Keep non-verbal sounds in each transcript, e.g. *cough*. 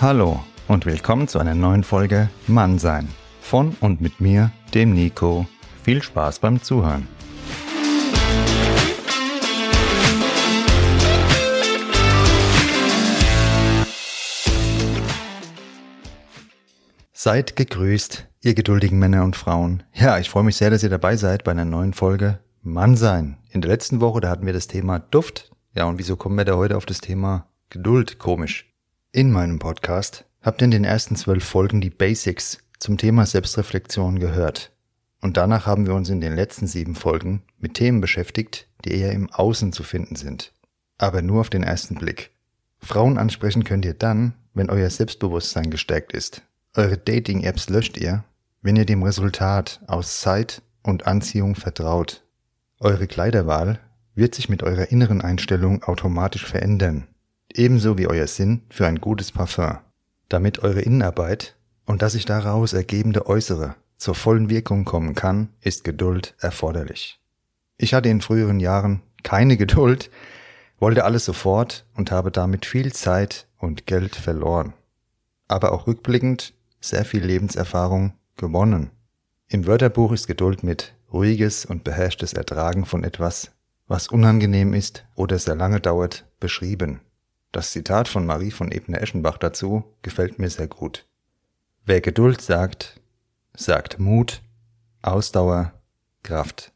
Hallo und willkommen zu einer neuen Folge Mannsein. Von und mit mir, dem Nico. Viel Spaß beim Zuhören. Seid gegrüßt, ihr geduldigen Männer und Frauen. Ja, ich freue mich sehr, dass ihr dabei seid bei einer neuen Folge Mannsein. In der letzten Woche, da hatten wir das Thema Duft. Ja, und wieso kommen wir da heute auf das Thema Geduld? Komisch. In meinem Podcast habt ihr in den ersten zwölf Folgen die Basics zum Thema Selbstreflexion gehört. Und danach haben wir uns in den letzten sieben Folgen mit Themen beschäftigt, die eher im Außen zu finden sind. Aber nur auf den ersten Blick. Frauen ansprechen könnt ihr dann, wenn euer Selbstbewusstsein gestärkt ist eure Dating-Apps löscht ihr, wenn ihr dem Resultat aus Zeit und Anziehung vertraut. Eure Kleiderwahl wird sich mit eurer inneren Einstellung automatisch verändern, ebenso wie euer Sinn für ein gutes Parfum. Damit eure Innenarbeit und das sich daraus ergebende Äußere zur vollen Wirkung kommen kann, ist Geduld erforderlich. Ich hatte in früheren Jahren keine Geduld, wollte alles sofort und habe damit viel Zeit und Geld verloren. Aber auch rückblickend sehr viel Lebenserfahrung gewonnen. Im Wörterbuch ist Geduld mit ruhiges und beherrschtes Ertragen von etwas, was unangenehm ist oder sehr lange dauert, beschrieben. Das Zitat von Marie von Ebner-Eschenbach dazu gefällt mir sehr gut. Wer Geduld sagt, sagt Mut, Ausdauer, Kraft.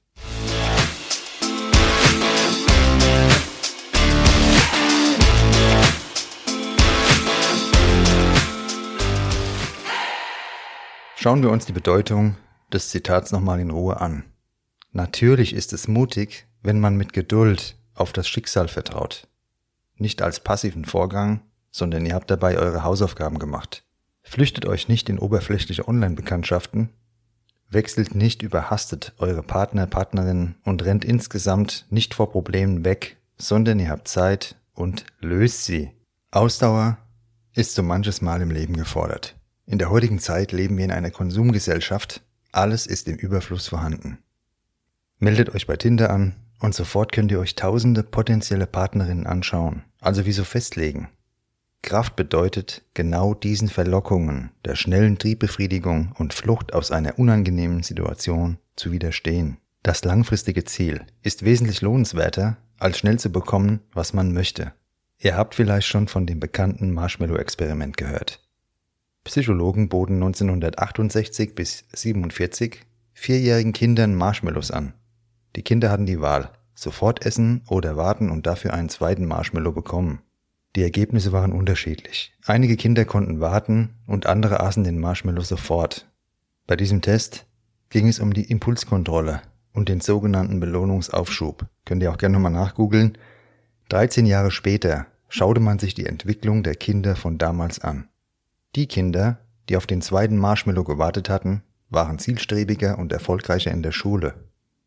Schauen wir uns die Bedeutung des Zitats nochmal in Ruhe an. Natürlich ist es mutig, wenn man mit Geduld auf das Schicksal vertraut. Nicht als passiven Vorgang, sondern ihr habt dabei eure Hausaufgaben gemacht. Flüchtet euch nicht in oberflächliche Online-Bekanntschaften, wechselt nicht überhastet eure Partner, Partnerinnen und rennt insgesamt nicht vor Problemen weg, sondern ihr habt Zeit und löst sie. Ausdauer ist so manches Mal im Leben gefordert. In der heutigen Zeit leben wir in einer Konsumgesellschaft. Alles ist im Überfluss vorhanden. Meldet euch bei Tinder an und sofort könnt ihr euch tausende potenzielle Partnerinnen anschauen, also wieso festlegen. Kraft bedeutet, genau diesen Verlockungen der schnellen Triebbefriedigung und Flucht aus einer unangenehmen Situation zu widerstehen. Das langfristige Ziel ist wesentlich lohnenswerter, als schnell zu bekommen, was man möchte. Ihr habt vielleicht schon von dem bekannten Marshmallow-Experiment gehört. Psychologen boten 1968 bis 47 vierjährigen Kindern Marshmallows an. Die Kinder hatten die Wahl, sofort essen oder warten und dafür einen zweiten Marshmallow bekommen. Die Ergebnisse waren unterschiedlich. Einige Kinder konnten warten und andere aßen den Marshmallow sofort. Bei diesem Test ging es um die Impulskontrolle und den sogenannten Belohnungsaufschub. Könnt ihr auch gerne nochmal nachgoogeln. 13 Jahre später schaute man sich die Entwicklung der Kinder von damals an. Die Kinder, die auf den zweiten Marshmallow gewartet hatten, waren zielstrebiger und erfolgreicher in der Schule.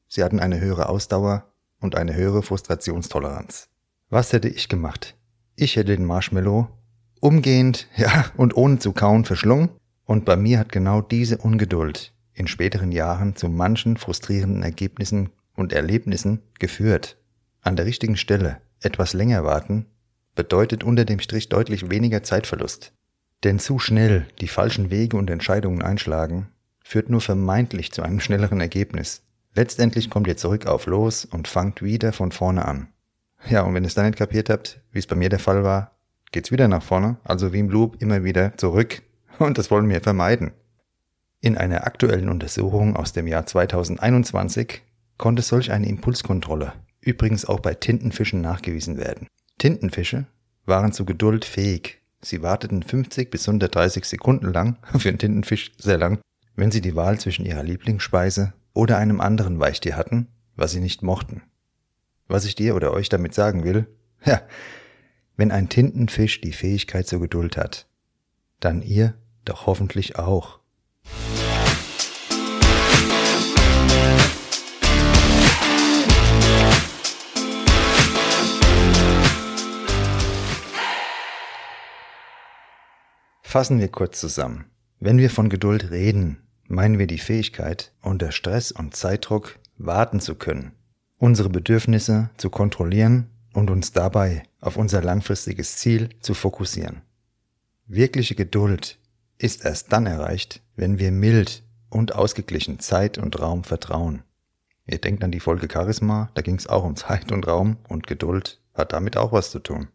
Sie hatten eine höhere Ausdauer und eine höhere Frustrationstoleranz. Was hätte ich gemacht? Ich hätte den Marshmallow umgehend, *laughs* ja, und ohne zu kauen verschlungen, und bei mir hat genau diese Ungeduld in späteren Jahren zu manchen frustrierenden Ergebnissen und Erlebnissen geführt. An der richtigen Stelle etwas länger warten bedeutet unter dem Strich deutlich weniger Zeitverlust. Denn zu schnell die falschen Wege und Entscheidungen einschlagen, führt nur vermeintlich zu einem schnelleren Ergebnis. Letztendlich kommt ihr zurück auf los und fangt wieder von vorne an. Ja, und wenn ihr es dann nicht kapiert habt, wie es bei mir der Fall war, geht's wieder nach vorne, also wie im Loop immer wieder zurück. *laughs* Und das wollen wir vermeiden. In einer aktuellen Untersuchung aus dem Jahr 2021 konnte solch eine Impulskontrolle übrigens auch bei Tintenfischen nachgewiesen werden. Tintenfische waren zu Geduld fähig, Sie warteten 50 bis 130 Sekunden lang, *laughs* für einen Tintenfisch sehr lang, wenn sie die Wahl zwischen ihrer Lieblingsspeise oder einem anderen Weichtier hatten, was sie nicht mochten. Was ich dir oder euch damit sagen will, ja, wenn ein Tintenfisch die Fähigkeit zur Geduld hat, dann ihr doch hoffentlich auch. Fassen wir kurz zusammen. Wenn wir von Geduld reden, meinen wir die Fähigkeit, unter Stress und Zeitdruck warten zu können, unsere Bedürfnisse zu kontrollieren und uns dabei auf unser langfristiges Ziel zu fokussieren. Wirkliche Geduld ist erst dann erreicht, wenn wir mild und ausgeglichen Zeit und Raum vertrauen. Ihr denkt an die Folge Charisma, da ging es auch um Zeit und Raum und Geduld hat damit auch was zu tun.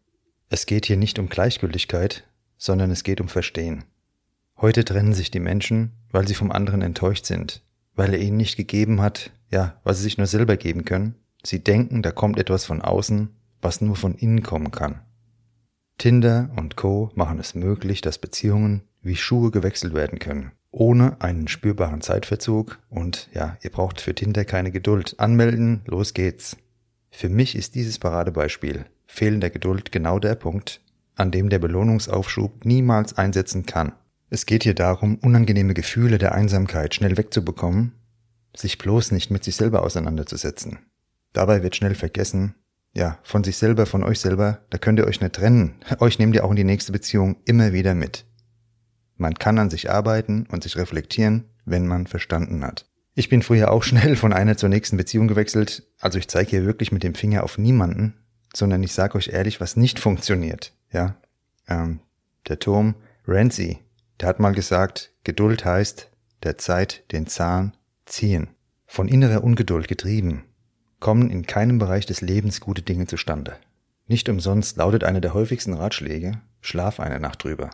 Es geht hier nicht um Gleichgültigkeit, sondern es geht um Verstehen. Heute trennen sich die Menschen, weil sie vom anderen enttäuscht sind, weil er ihnen nicht gegeben hat, ja, was sie sich nur selber geben können. Sie denken, da kommt etwas von außen, was nur von innen kommen kann. Tinder und Co machen es möglich, dass Beziehungen wie Schuhe gewechselt werden können, ohne einen spürbaren Zeitverzug und ja, ihr braucht für Tinder keine Geduld. Anmelden, los geht's. Für mich ist dieses Paradebeispiel fehlender Geduld genau der Punkt, an dem der Belohnungsaufschub niemals einsetzen kann. Es geht hier darum, unangenehme Gefühle der Einsamkeit schnell wegzubekommen, sich bloß nicht mit sich selber auseinanderzusetzen. Dabei wird schnell vergessen, ja, von sich selber, von euch selber, da könnt ihr euch nicht trennen. *laughs* Euch nehmt ihr auch in die nächste Beziehung immer wieder mit. Man kann an sich arbeiten und sich reflektieren, wenn man verstanden hat. Ich bin früher auch *laughs* schnell von einer zur nächsten Beziehung gewechselt, also ich zeige hier wirklich mit dem Finger auf niemanden, sondern ich sage euch ehrlich, was nicht *laughs* funktioniert. Ja, ähm, der Turm Rancy, der hat mal gesagt, Geduld heißt der Zeit den Zahn ziehen. Von innerer Ungeduld getrieben, kommen in keinem Bereich des Lebens gute Dinge zustande. Nicht umsonst lautet einer der häufigsten Ratschläge, schlaf eine Nacht drüber.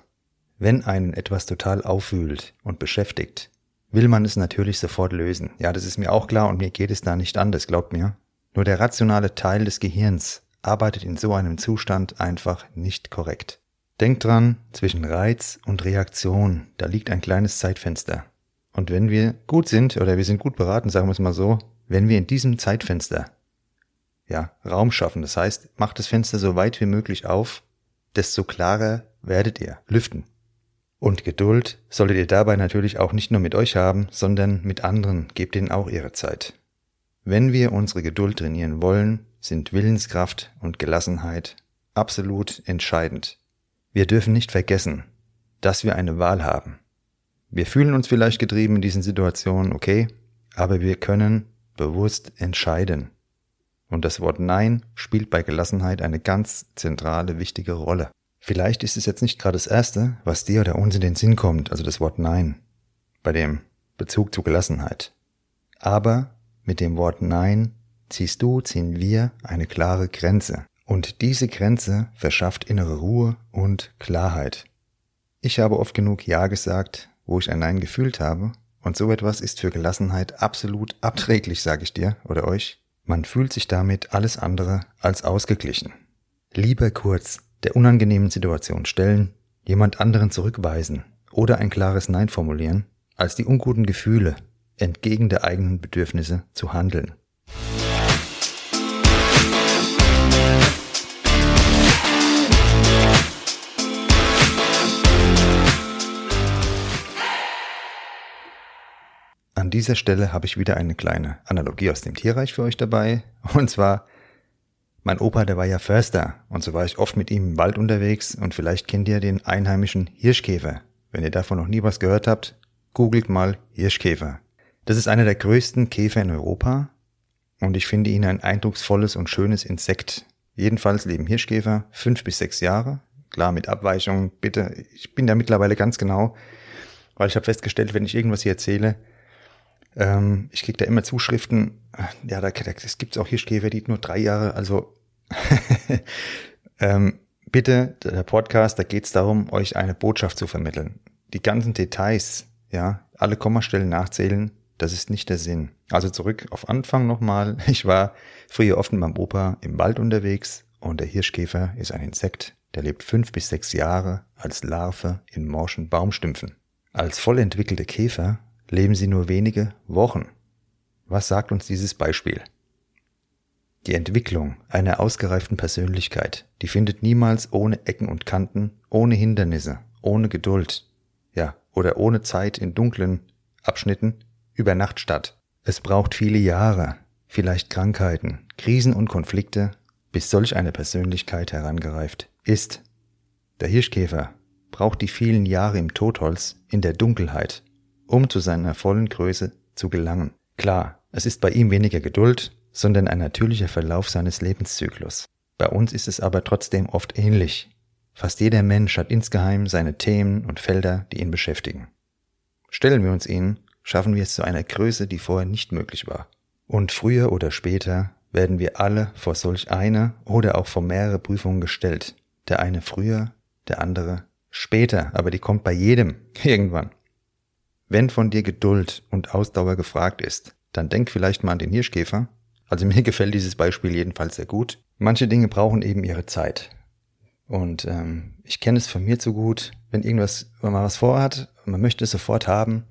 Wenn einen etwas total aufwühlt und beschäftigt, will man es natürlich sofort lösen. Ja, das ist mir auch klar und mir geht es da nicht anders, glaubt mir. Nur der rationale Teil des Gehirns arbeitet in so einem Zustand einfach nicht korrekt. Denkt dran, zwischen Reiz und Reaktion, da liegt ein kleines Zeitfenster. Und wenn wir gut sind, oder wir sind gut beraten, sagen wir es mal so, wenn wir in diesem Zeitfenster ja, Raum schaffen, das heißt, macht das Fenster so weit wie möglich auf, desto klarer werdet ihr lüften. Und Geduld solltet ihr dabei natürlich auch nicht nur mit euch haben, sondern mit anderen, gebt ihnen auch ihre Zeit. Wenn wir unsere Geduld trainieren wollen, sind Willenskraft und Gelassenheit absolut entscheidend. Wir dürfen nicht vergessen, dass wir eine Wahl haben. Wir fühlen uns vielleicht getrieben in diesen Situationen, okay, aber wir können bewusst entscheiden. Und das Wort Nein spielt bei Gelassenheit eine ganz zentrale, wichtige Rolle. Vielleicht ist es jetzt nicht gerade das Erste, was dir oder uns in den Sinn kommt, also das Wort Nein, bei dem Bezug zu Gelassenheit. Aber mit dem Wort Nein ziehst du, ziehen wir eine klare Grenze. Und diese Grenze verschafft innere Ruhe und Klarheit. Ich habe oft genug Ja gesagt, wo ich ein Nein gefühlt habe, und so etwas ist für Gelassenheit absolut abträglich, sage ich dir oder euch. Man fühlt sich damit alles andere als ausgeglichen. Lieber kurz der unangenehmen Situation stellen, jemand anderen zurückweisen oder ein klares Nein formulieren, als die unguten Gefühle entgegen der eigenen Bedürfnisse zu handeln. An dieser Stelle habe ich wieder eine kleine Analogie aus dem Tierreich für euch dabei. Und zwar mein Opa, der war ja Förster und so war ich oft mit ihm im Wald unterwegs und vielleicht kennt ihr den einheimischen Hirschkäfer. Wenn ihr davon noch nie was gehört habt, googelt mal Hirschkäfer. Das ist einer der größten Käfer in Europa und ich finde ihn ein eindrucksvolles und schönes Insekt. Jedenfalls leben Hirschkäfer fünf bis sechs Jahre. Klar, mit Abweichungen, bitte. Ich bin da mittlerweile ganz genau, weil ich habe festgestellt, wenn ich irgendwas hier erzähle, ähm, ich kriege da immer Zuschriften, ja, da, es gibt auch Hirschkäfer, die nur drei Jahre, also *laughs* ähm, bitte, der Podcast, da geht es darum, euch eine Botschaft zu vermitteln. Die ganzen Details, ja, alle Kommastellen nachzählen, das ist nicht der Sinn. Also zurück auf Anfang nochmal. *laughs* Ich war früher oft mit meinem Opa im Wald unterwegs und der Hirschkäfer ist ein Insekt, der lebt fünf bis sechs Jahre als Larve in morschen Baumstümpfen. Als voll entwickelte Käfer leben sie nur wenige Wochen. Was sagt uns dieses Beispiel? Die Entwicklung einer ausgereiften Persönlichkeit, die findet niemals ohne Ecken und Kanten, ohne Hindernisse, ohne Geduld, ja, oder ohne Zeit in dunklen Abschnitten über Nacht statt. Es braucht viele Jahre, vielleicht Krankheiten, Krisen und Konflikte, bis solch eine Persönlichkeit herangereift ist. Der Hirschkäfer braucht die vielen Jahre im Totholz, in der Dunkelheit, um zu seiner vollen Größe zu gelangen. Klar, es ist bei ihm weniger Geduld, sondern ein natürlicher Verlauf seines Lebenszyklus. Bei uns ist es aber trotzdem oft ähnlich. Fast jeder Mensch hat insgeheim seine Themen und Felder, die ihn beschäftigen. Stellen wir uns ihnen, schaffen wir es zu einer Größe, die vorher nicht möglich war. Und früher oder später werden wir alle vor solch eine oder auch vor mehrere Prüfungen gestellt. Der eine früher, der andere später, aber die kommt bei jedem *laughs* irgendwann. Wenn von dir Geduld und Ausdauer gefragt ist, dann denk vielleicht mal an den Hirschkäfer. Also mir *laughs* gefällt dieses Beispiel jedenfalls sehr gut. Manche Dinge brauchen eben ihre Zeit. Und ähm, ich kenne es von mir zu gut, wenn irgendwas, wenn man was vorhat, man möchte es sofort haben,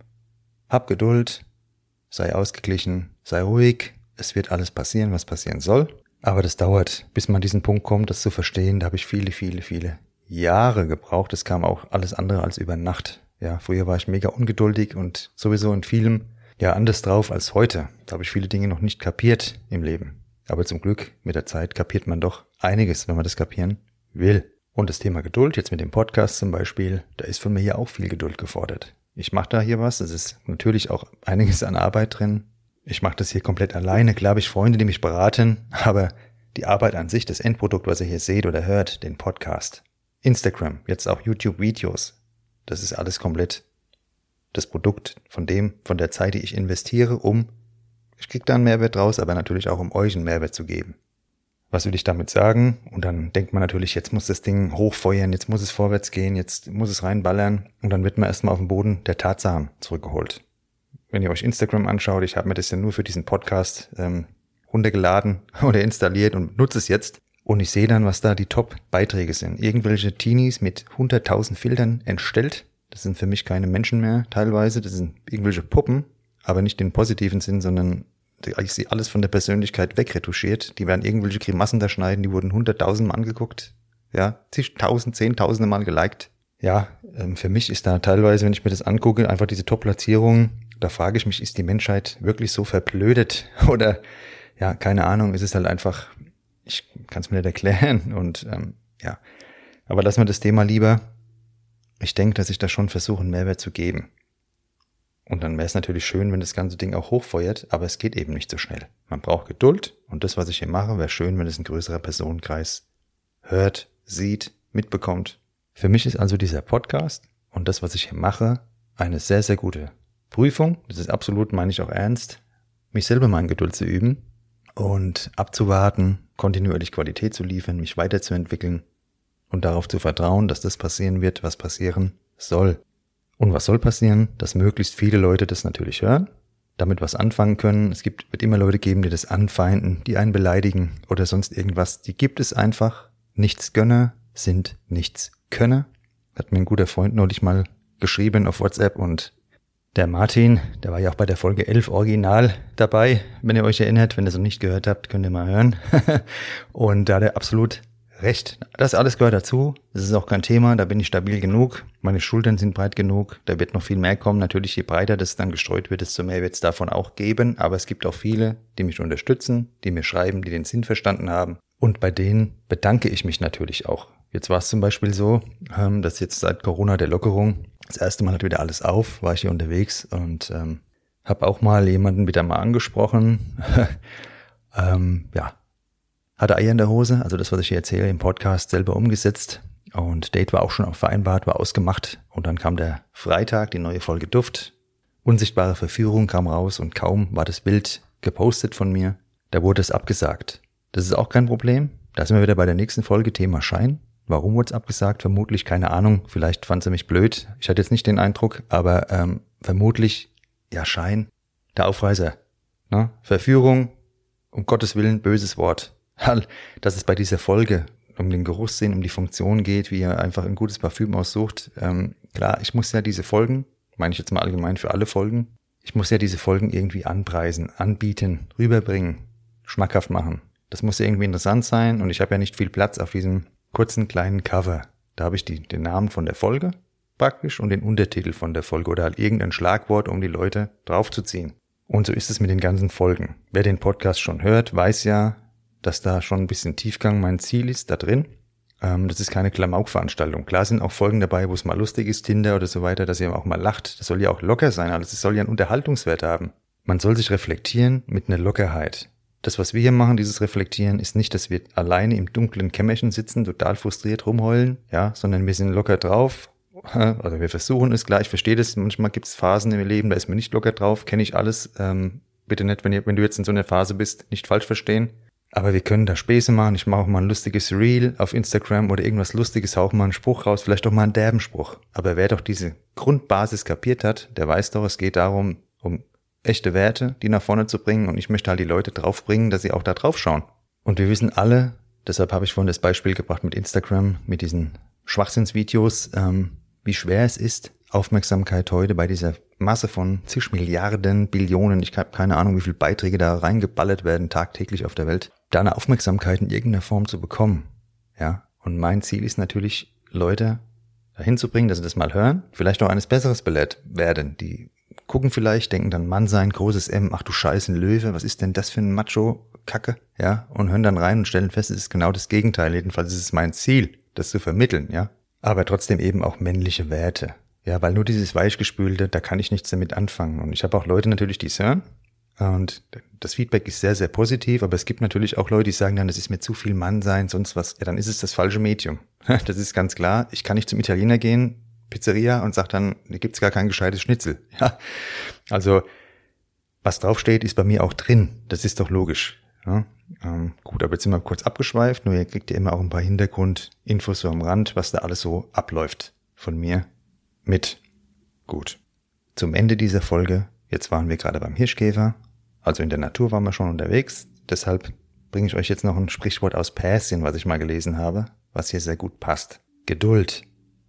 hab Geduld, sei ausgeglichen, sei ruhig, es wird alles passieren, was passieren soll. Aber das dauert, bis man diesen Punkt kommt, das zu verstehen. Da habe ich viele, viele, viele Jahre gebraucht. Es kam auch alles andere als über Nacht. Ja, früher war ich mega ungeduldig und sowieso in vielem ja anders drauf als heute. Da habe ich viele Dinge noch nicht kapiert im Leben. Aber zum Glück mit der Zeit kapiert man doch einiges, wenn man das kapieren will. Und das Thema Geduld, jetzt mit dem Podcast zum Beispiel, da ist von mir ja auch viel Geduld gefordert. Ich mache da hier was, es ist natürlich auch einiges an Arbeit drin. Ich mache das hier komplett alleine. Klar ich Freunde, die mich beraten, *laughs* aber die Arbeit an sich, das Endprodukt, was ihr hier seht oder hört, den Podcast, Instagram, jetzt auch YouTube-Videos, das ist alles komplett das Produkt von dem, von der Zeit, die ich investiere, um, ich krieg da einen Mehrwert draus, aber natürlich auch um euch einen Mehrwert zu geben. Was will ich damit sagen? Und dann denkt man natürlich, jetzt muss das Ding hochfeuern, jetzt muss es vorwärts gehen, jetzt muss es reinballern und dann wird man erstmal auf den Boden der Tatsachen zurückgeholt. Wenn ihr euch Instagram anschaut, ich habe mir das ja nur für diesen Podcast ähm, runtergeladen *laughs* oder installiert und nutze es jetzt. Und ich sehe dann, was da die Top-Beiträge sind. Irgendwelche Teenies mit 100.000 Filtern entstellt. Das sind für mich keine Menschen mehr teilweise. Das sind irgendwelche Puppen, aber nicht im positiven Sinn, sondern ich sehe alles von der Persönlichkeit wegretuschiert. Die werden irgendwelche Grimassen da schneiden, die wurden 100.000 Mal angeguckt. Ja, zigtausend, zehntausende Mal geliked. Ja, ähm, für mich ist da teilweise, wenn ich mir das angucke, einfach diese Top-Platzierung. Da frage ich mich, ist die Menschheit wirklich so verblödet? *laughs* Oder, ja, keine Ahnung, ist es halt einfach ich kann es mir nicht erklären *laughs* und ähm, ja. Aber lassen wir das Thema lieber. Ich denke, dass ich da schon versuche, einen Mehrwert zu geben. Und dann wäre es natürlich schön, wenn das ganze Ding auch hochfeuert, aber es geht eben nicht so schnell. Man braucht Geduld und das, was ich hier mache, wäre schön, wenn es ein größerer Personenkreis hört, sieht, mitbekommt. Für mich ist also dieser Podcast und das, was ich hier mache, eine sehr, sehr gute Prüfung. Das ist absolut, meine ich auch ernst, mich selber mal in Geduld zu üben und abzuwarten, kontinuierlich Qualität zu liefern, mich weiterzuentwickeln und darauf zu vertrauen, dass das passieren wird, was passieren soll. Und was soll passieren? Dass möglichst viele Leute das natürlich hören, damit was anfangen können. Es gibt, wird immer Leute geben, die das anfeinden, die einen beleidigen oder sonst irgendwas. Die gibt es einfach. Nichts Gönner sind nichts Könner. Hat mir ein guter Freund neulich mal geschrieben auf WhatsApp und der Martin, der war ja auch bei der Folge 11 original dabei, wenn ihr euch erinnert. Wenn ihr es noch nicht gehört habt, könnt ihr mal hören. *laughs* und da hat er absolut recht. Das alles gehört dazu. Das ist auch kein Thema. Da bin ich stabil genug. Meine Schultern sind breit genug. Da wird noch viel mehr kommen. Natürlich, je breiter das dann gestreut wird, desto mehr wird es davon auch geben. Aber es gibt auch viele, die mich unterstützen, die mir schreiben, die den Sinn verstanden haben. Und bei denen bedanke ich mich natürlich auch. Jetzt war es zum Beispiel so, ähm, dass jetzt seit Corona der Lockerung das erste Mal hat wieder alles auf, war ich hier unterwegs und ähm, habe auch mal jemanden wieder mal angesprochen. *laughs* ähm, ja, hatte Eier in der Hose, also das, was ich hier erzähle, im Podcast selber umgesetzt. Und Date war auch schon vereinbart, war ausgemacht. Und dann kam der Freitag, die neue Folge Duft. Unsichtbare Verführung kam raus und kaum war das Bild gepostet von mir, da wurde es abgesagt. Das ist auch kein Problem. Da sind wir wieder bei der nächsten Folge Thema Schein. Warum wurde es abgesagt? Vermutlich keine Ahnung. Vielleicht fand sie mich blöd. Ich hatte jetzt nicht den Eindruck, aber ähm, vermutlich, ja, Schein. Der Aufreißer. Ne? Verführung, um Gottes Willen, böses Wort. Dass es bei dieser Folge um den Geruchssinn, um die Funktion geht, wie er einfach ein gutes Parfüm aussucht. Ähm, klar, ich muss ja diese Folgen, meine ich jetzt mal allgemein für alle Folgen, ich muss ja diese Folgen irgendwie anpreisen, anbieten, rüberbringen, schmackhaft machen. Das muss ja irgendwie interessant sein und ich habe ja nicht viel Platz auf diesem kurzen kleinen Cover. Da habe ich die, den Namen von der Folge praktisch und den Untertitel von der Folge oder halt irgendein Schlagwort, um die Leute draufzuziehen. Und so ist es mit den ganzen Folgen. Wer den Podcast schon hört, weiß ja, dass da schon ein bisschen Tiefgang mein Ziel ist da drin. Ähm, das ist keine Klamauk-Veranstaltung. Klar sind auch Folgen dabei, wo es mal lustig ist, Tinder oder so weiter, dass ihr auch mal lacht. Das soll ja auch locker sein, also es soll ja einen Unterhaltungswert haben. Man soll sich reflektieren mit einer Lockerheit. Das, was wir hier machen, dieses Reflektieren, ist nicht, dass wir alleine im dunklen Kämmerchen sitzen, total frustriert rumheulen, ja, sondern wir sind locker drauf. *laughs* Also wir versuchen es klar, ich verstehe das, manchmal gibt es Phasen im Leben, da ist man nicht locker drauf, kenne ich alles. Ähm, bitte nicht, wenn, ihr, wenn du jetzt in so einer Phase bist, nicht falsch verstehen. Aber wir können da Späße machen. Ich mache auch mal ein lustiges Reel auf Instagram oder irgendwas Lustiges, hau mal einen Spruch raus, vielleicht auch mal einen derben Spruch. Aber wer doch diese Grundbasis kapiert hat, der weiß doch, es geht darum, um echte Werte, die nach vorne zu bringen. Und ich möchte halt die Leute draufbringen, dass sie auch da drauf schauen. Und wir wissen alle, deshalb habe ich vorhin das Beispiel gebracht mit Instagram, mit diesen Schwachsinnsvideos, ähm, wie schwer es ist, Aufmerksamkeit heute bei dieser Masse von zig Milliarden, Billionen, ich habe keine Ahnung, wie viele Beiträge da reingeballert werden tagtäglich auf der Welt, da eine Aufmerksamkeit in irgendeiner Form zu bekommen. Ja, und mein Ziel ist natürlich, Leute dahin zu bringen, dass sie das mal hören, vielleicht noch eines Besseres belehrt werden. Die gucken vielleicht, denken dann Mann sein, großes M, ach du Scheiße, ein Löwe, was ist denn das für ein Macho-Kacke? Ja, und hören dann rein und stellen fest, es ist genau das Gegenteil. Jedenfalls ist es mein Ziel, das zu vermitteln, ja. Aber trotzdem eben auch männliche Werte. Ja, weil nur dieses Weichgespülte, da kann ich nichts damit anfangen. Und ich habe auch Leute natürlich, die es hören. Und das Feedback ist sehr, sehr positiv, aber es gibt natürlich auch Leute, die sagen dann, das ist mir zu viel Mann sein, sonst was. Ja, dann ist es das falsche Medium. *laughs* Das ist ganz klar. Ich kann nicht zum Italiener gehen, Pizzeria, und sag dann, da gibt's gar kein gescheites Schnitzel. *laughs* Ja, also was draufsteht, ist bei mir auch drin. Das ist doch logisch. Ja, ähm, gut, aber jetzt sind wir kurz abgeschweift, nur ihr kriegt ja immer auch ein paar Hintergrundinfos so am Rand, was da alles so abläuft von mir mit. Gut. Zum Ende dieser Folge, jetzt waren wir gerade beim Hirschkäfer, also in der Natur waren wir schon unterwegs, deshalb bringe ich euch jetzt noch ein Sprichwort aus Persien, was ich mal gelesen habe, was hier sehr gut passt. Geduld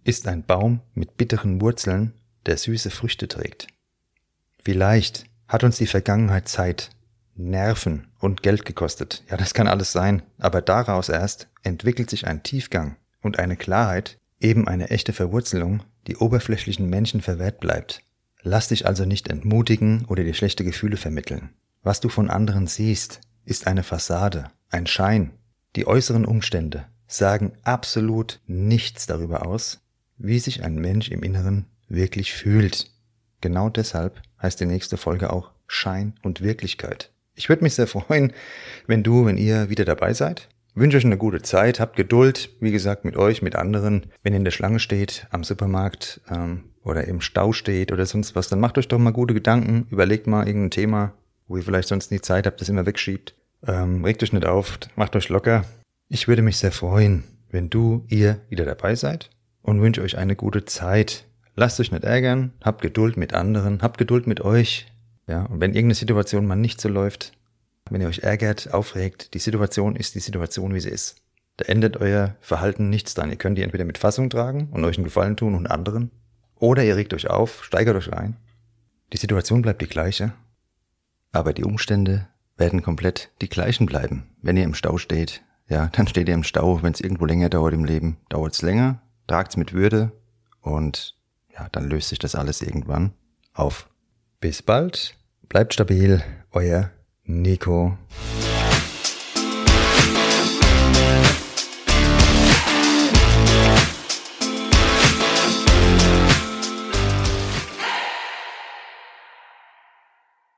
ist ein Baum mit bitteren Wurzeln, der süße Früchte trägt. Vielleicht hat uns die Vergangenheit Zeit, Nerven und Geld gekostet. Ja, das kann alles sein, aber daraus erst entwickelt sich ein Tiefgang und eine Klarheit, eben eine echte Verwurzelung, die oberflächlichen Menschen verwehrt bleibt. Lass dich also nicht entmutigen oder dir schlechte Gefühle vermitteln. Was du von anderen siehst, ist eine Fassade, ein Schein. Die äußeren Umstände sagen absolut nichts darüber aus, wie sich ein Mensch im Inneren wirklich fühlt. Genau deshalb heißt die nächste Folge auch Schein und Wirklichkeit. Ich würde mich sehr freuen, wenn du, wenn ihr wieder dabei seid wünsche euch eine gute Zeit, habt Geduld, wie gesagt, mit euch, mit anderen. Wenn ihr in der Schlange steht, am Supermarkt ähm, oder im Stau steht oder sonst was, dann macht euch doch mal gute Gedanken, überlegt mal irgendein Thema, wo ihr vielleicht sonst nie Zeit habt, das immer wegschiebt. Ähm, regt euch nicht auf, macht euch locker. Ich würde mich sehr freuen, wenn du, ihr wieder dabei seid und wünsche euch eine gute Zeit. Lasst euch nicht ärgern, habt Geduld mit anderen, habt Geduld mit euch. Ja, und wenn irgendeine Situation mal nicht so läuft, wenn ihr euch ärgert, aufregt, die Situation ist die Situation, wie sie ist. Da ändert euer Verhalten nichts dran. Ihr könnt die entweder mit Fassung tragen und euch einen Gefallen tun und anderen, oder ihr regt euch auf, steigert euch ein. Die Situation bleibt die gleiche, aber die Umstände werden komplett die gleichen bleiben. Wenn ihr im Stau steht, ja, dann steht ihr im Stau. Wenn es irgendwo länger dauert im Leben, dauert es länger, tragt's mit Würde und ja, dann löst sich das alles irgendwann auf. Bis bald, bleibt stabil, euer Nico.